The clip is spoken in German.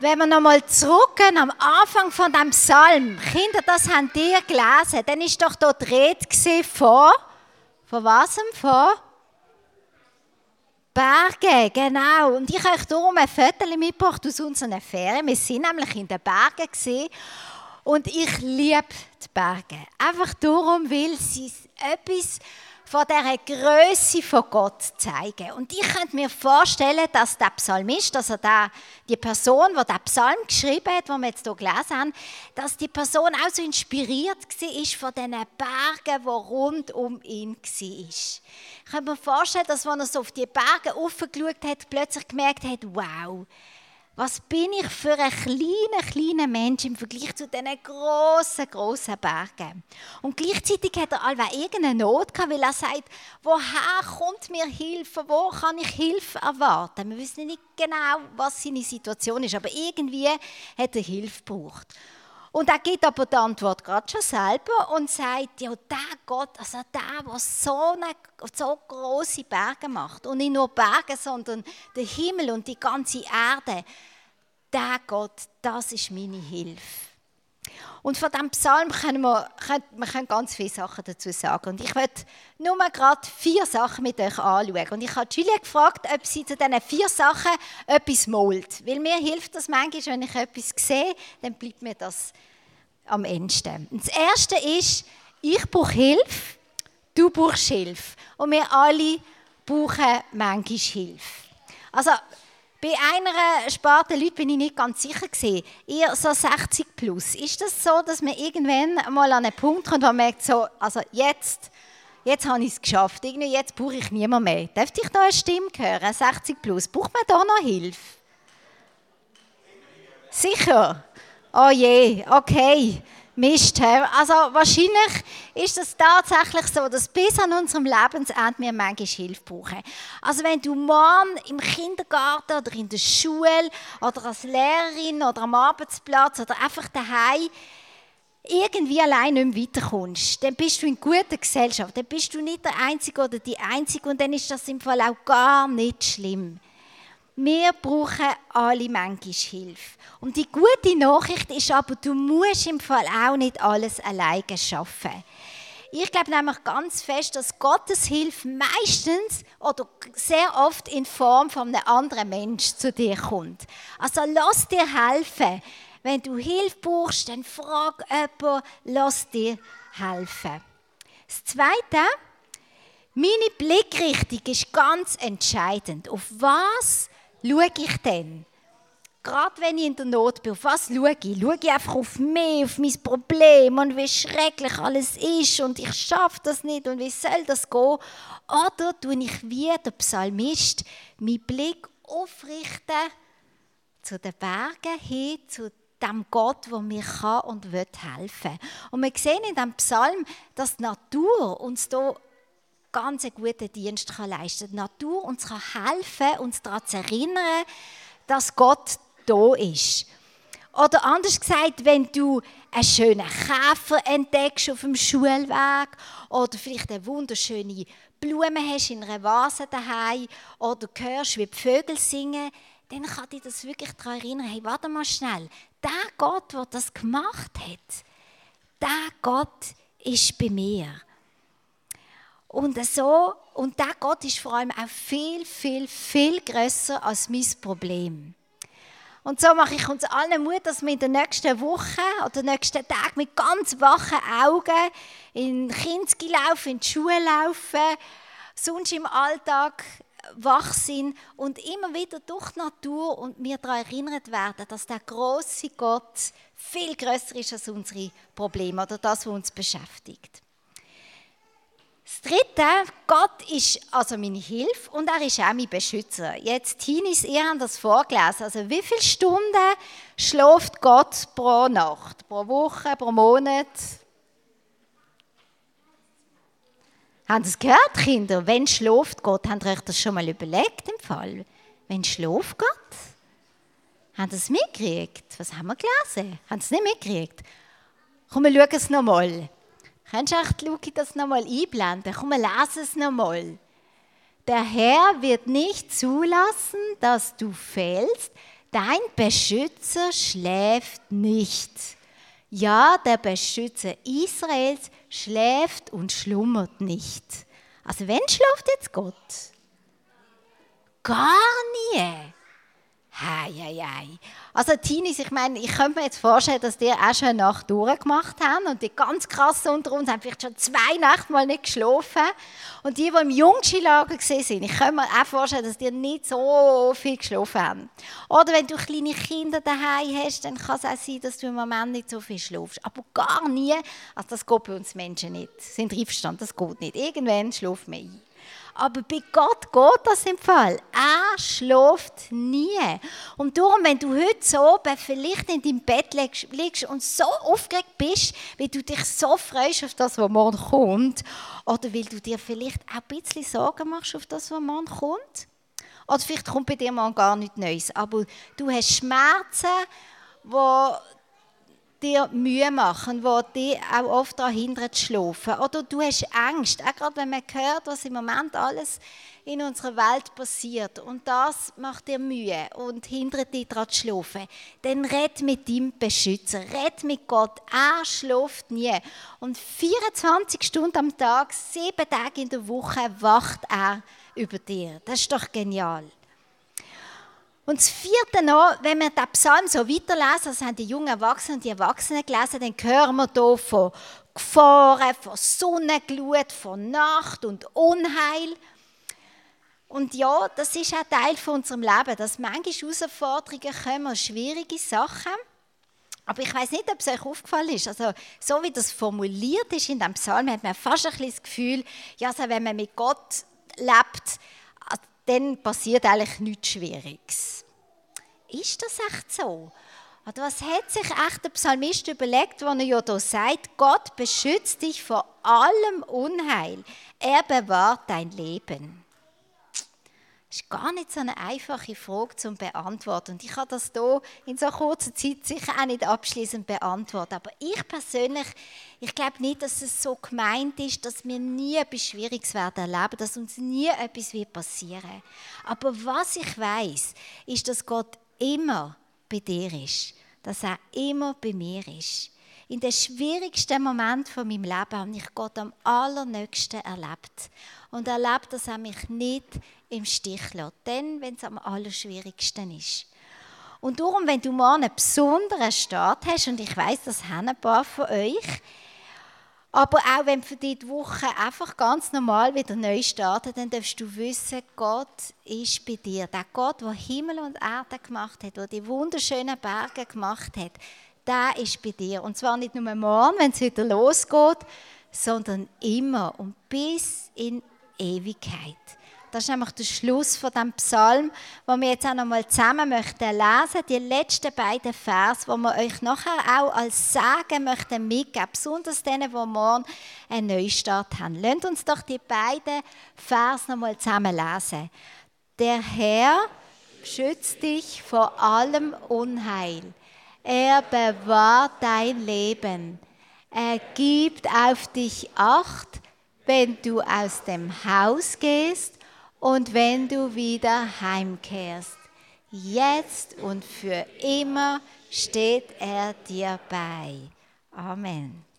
wenn wir nochmal zurückgehen am Anfang von dem Psalm, Kinder, das haben ihr gelesen, dann ist doch dort Rede von, von was? Von Berge, genau. Und ich habe euch darum ein Foto mitgebracht aus unseren Ferien. Wir sind nämlich in den Bergen gesehen und ich liebe die Berge. Einfach darum, weil sie etwas von dieser Größe von Gott zeigen. Und ich könnte mir vorstellen, dass der Psalmist, also der, die Person, die den Psalm geschrieben hat, den wir jetzt hier gelesen haben, dass die Person auch so inspiriert war von diesen Bergen, die rund um ihn waren. Ich könnte mir vorstellen, dass, wenn er so auf die Berge aufgeschaut hat, plötzlich gemerkt hat, wow, was bin ich für ein kleiner, kleiner Mensch im Vergleich zu diesen grossen, grossen Bergen? Und gleichzeitig hat er allweil irgendeine Not gehabt, weil er sagt, woher kommt mir Hilfe? Wo kann ich Hilfe erwarten? Wir wissen nicht genau, was seine Situation ist, aber irgendwie hat er Hilfe gebraucht. Und er gibt aber die Antwort gerade schon selber und sagt, ja, der Gott, also der, der so, eine, so große Berge macht und nicht nur Berge, sondern der Himmel und die ganze Erde, der Gott, das ist meine Hilfe. Und von diesem Psalm können wir, können, wir können ganz viele Sachen dazu sagen. Und ich möchte nur mal gerade vier Sachen mit euch anschauen. Und ich habe Julia gefragt, ob sie zu diesen vier Sachen etwas malt. Weil mir hilft das manchmal, wenn ich etwas sehe, dann bleibt mir das am Ende. Und das Erste ist, ich brauche Hilfe, du brauchst Hilfe. Und wir alle brauchen manchmal Hilfe. Also, bei einer Sparte Leute bin ich nicht ganz sicher gesehen. Ihr so 60 plus. Ist das so, dass man irgendwann mal an einen Punkt kommt, wo man merkt, so, also jetzt, jetzt habe ich es geschafft. Irgendwie jetzt brauche ich niemand mehr. Dürfte ich da eine Stimme hören? 60 plus. Braucht man da noch Hilfe? Sicher. Oh je, okay. Mist. Also wahrscheinlich ist es tatsächlich so, dass bis an unserem Lebensende wir manchmal Hilfe brauchen. Also wenn du morgen im Kindergarten oder in der Schule oder als Lehrerin oder am Arbeitsplatz oder einfach daheim irgendwie allein nicht mehr weiterkommst, dann bist du in guter Gesellschaft. Dann bist du nicht der Einzige oder die Einzige und dann ist das im Fall auch gar nicht schlimm. Wir brauchen alle manchmal Hilfe. Und die gute Nachricht ist aber, du musst im Fall auch nicht alles alleine schaffen. Ich glaube nämlich ganz fest, dass Gottes Hilfe meistens oder sehr oft in Form von einem anderen Mensch zu dir kommt. Also lass dir helfen. Wenn du Hilfe brauchst, dann frag jemanden, lass dir helfen. Das Zweite, meine Blickrichtung ist ganz entscheidend. Auf was schaue ich denn? Gerade wenn ich in der Not bin, auf was schaue ich? Schaue ich einfach auf mich, auf mein Problem und wie schrecklich alles ist und ich schaffe das nicht und wie soll das gehen? Oder tue ich wie der Psalmist meinen Blick aufrichten zu den Bergen hin, zu dem Gott, der mir kann und wird helfen. Und wir sehen in diesem Psalm, dass die Natur uns hier ganz guten Dienst leisten kann. Die Natur uns kann helfen, uns daran zu erinnern, dass Gott da ist. Oder anders gesagt, wenn du einen schönen Käfer entdeckst auf dem Schulweg oder vielleicht eine wunderschöne Blume hast in einer Vase daheim oder hörst, wie die Vögel singen, dann kann dich das wirklich daran erinnern, hey, warte mal schnell, der Gott, der das gemacht hat, der Gott ist bei mir. Und so, und der Gott ist vor allem auch viel, viel, viel größer als mein Problem. Und so mache ich uns allen Mut, dass wir in den nächsten Wochen oder nächsten Tagen mit ganz wachen Augen in Kinski laufen, in die Schule laufen, sonst im Alltag wach sind und immer wieder durch die Natur und mir daran erinnert werden, dass der große Gott viel größer ist als unsere Probleme oder das, was uns beschäftigt. Das Dritte, Gott ist also meine Hilfe und er ist auch mein Beschützer. Jetzt, Tinis, ihr habt das vorgelesen. Also, wie viele Stunden schläft Gott pro Nacht, pro Woche, pro Monat? Haben Sie es gehört, Kinder? Wenn schläft Gott? Habt ihr euch das schon mal überlegt im Fall? Wenn schläft Gott? Haben Sie es mitgekriegt? Was haben wir gelesen? Haben Sie es nicht mitgekriegt? Komm, wir schauen es nochmal. Kannst du Luki, das nochmal einblenden? Komm, lass es nochmal. Der Herr wird nicht zulassen, dass du fällst. dein Beschützer schläft nicht. Ja, der Beschützer Israels schläft und schlummert nicht. Also, wenn schläft jetzt Gott? Gar nie. Hei, hei, hei. Also Teenies, ich meine, ich könnte mir jetzt vorstellen, dass die auch schon eine Nacht durchgemacht haben und die ganz krassen unter uns haben vielleicht schon zwei Nächte mal nicht geschlafen und die, die im gesehen sind, ich könnte mir auch vorstellen, dass die nicht so viel geschlafen haben. Oder wenn du kleine Kinder daheim hast, dann kann es auch sein, dass du im Moment nicht so viel schlafst. Aber gar nie, also das geht bei uns Menschen nicht. Sind einverstanden, das geht nicht. Irgendwann schläft man ein. Aber bei Gott geht das im Fall. Er schläft nie. Und darum, wenn du heute so vielleicht in deinem Bett liegst und so aufgeregt bist, weil du dich so freust auf das, was morgen kommt, oder weil du dir vielleicht auch ein bisschen Sorgen machst auf das, was morgen kommt, oder vielleicht kommt bei dir morgen gar nichts Neues, aber du hast Schmerzen, die dir Mühe machen, die dich auch oft daran hindern zu schlafen. Oder du hast Angst, auch gerade wenn man hört, was im Moment alles in unserer Welt passiert und das macht dir Mühe und hindert dich daran zu schlafen, dann red mit deinem Beschützer, red mit Gott. Er schläft nie. Und 24 Stunden am Tag, sieben Tage in der Woche wacht er über dir. Das ist doch genial. Und das vierte noch, wenn wir den Psalm so weiterlesen, das haben die jungen Erwachsenen und die Erwachsenen gelesen, dann hören wir hier von Gefahren, von Sonnenglut, von Nacht und Unheil. Und ja, das ist auch Teil von unserem Leben, dass manchmal Herausforderungen kommen, schwierige Sachen. Aber ich weiß nicht, ob es euch aufgefallen ist. Also, so wie das formuliert ist in dem Psalm, hat man fast ein bisschen das Gefühl, ja, also wenn man mit Gott lebt, dann passiert eigentlich nichts Schwieriges. Ist das echt so? Oder was hat sich echt der Psalmist überlegt, wenn er ja hier sagt, Gott beschützt dich vor allem Unheil, er bewahrt dein Leben. Das ist gar nicht so eine einfache Frage zu beantworten. Und ich kann das hier in so kurzer Zeit sicher auch nicht abschließend beantworten. Aber ich persönlich, ich glaube nicht, dass es so gemeint ist, dass wir nie etwas Schwieriges werden erleben, dass uns nie etwas passieren wird. Aber was ich weiß, ist, dass Gott immer bei dir ist. Dass er immer bei mir ist. In den schwierigsten Moment von meinem Leben habe ich Gott am allernächsten erlebt. Und erlebt, dass er mich nicht im Stich lässt. Dann, wenn es am allerschwierigsten ist. Und darum, wenn du mal einen besonderen Start hast, und ich weiß, das haben ein paar von euch, aber auch wenn für dich die Woche einfach ganz normal wieder neu startet, dann darfst du wissen, Gott ist bei dir. Der Gott, der Himmel und Erde gemacht hat, der die wunderschönen Berge gemacht hat, der ist bei dir. Und zwar nicht nur morgen, wenn es wieder losgeht, sondern immer und bis in Ewigkeit. Das ist nämlich der Schluss von dem Psalm, wo wir jetzt auch noch mal zusammen möchten lesen, die letzten beiden Vers, wo wir euch nachher auch als Sagen möchten mitgeben, besonders denen, die morgen einen Neustart haben. Lasst uns doch die beiden Vers noch mal zusammen lesen. Der Herr schützt dich vor allem Unheil. Er bewahrt dein Leben. Er gibt auf dich Acht, wenn du aus dem Haus gehst und wenn du wieder heimkehrst. Jetzt und für immer steht er dir bei. Amen.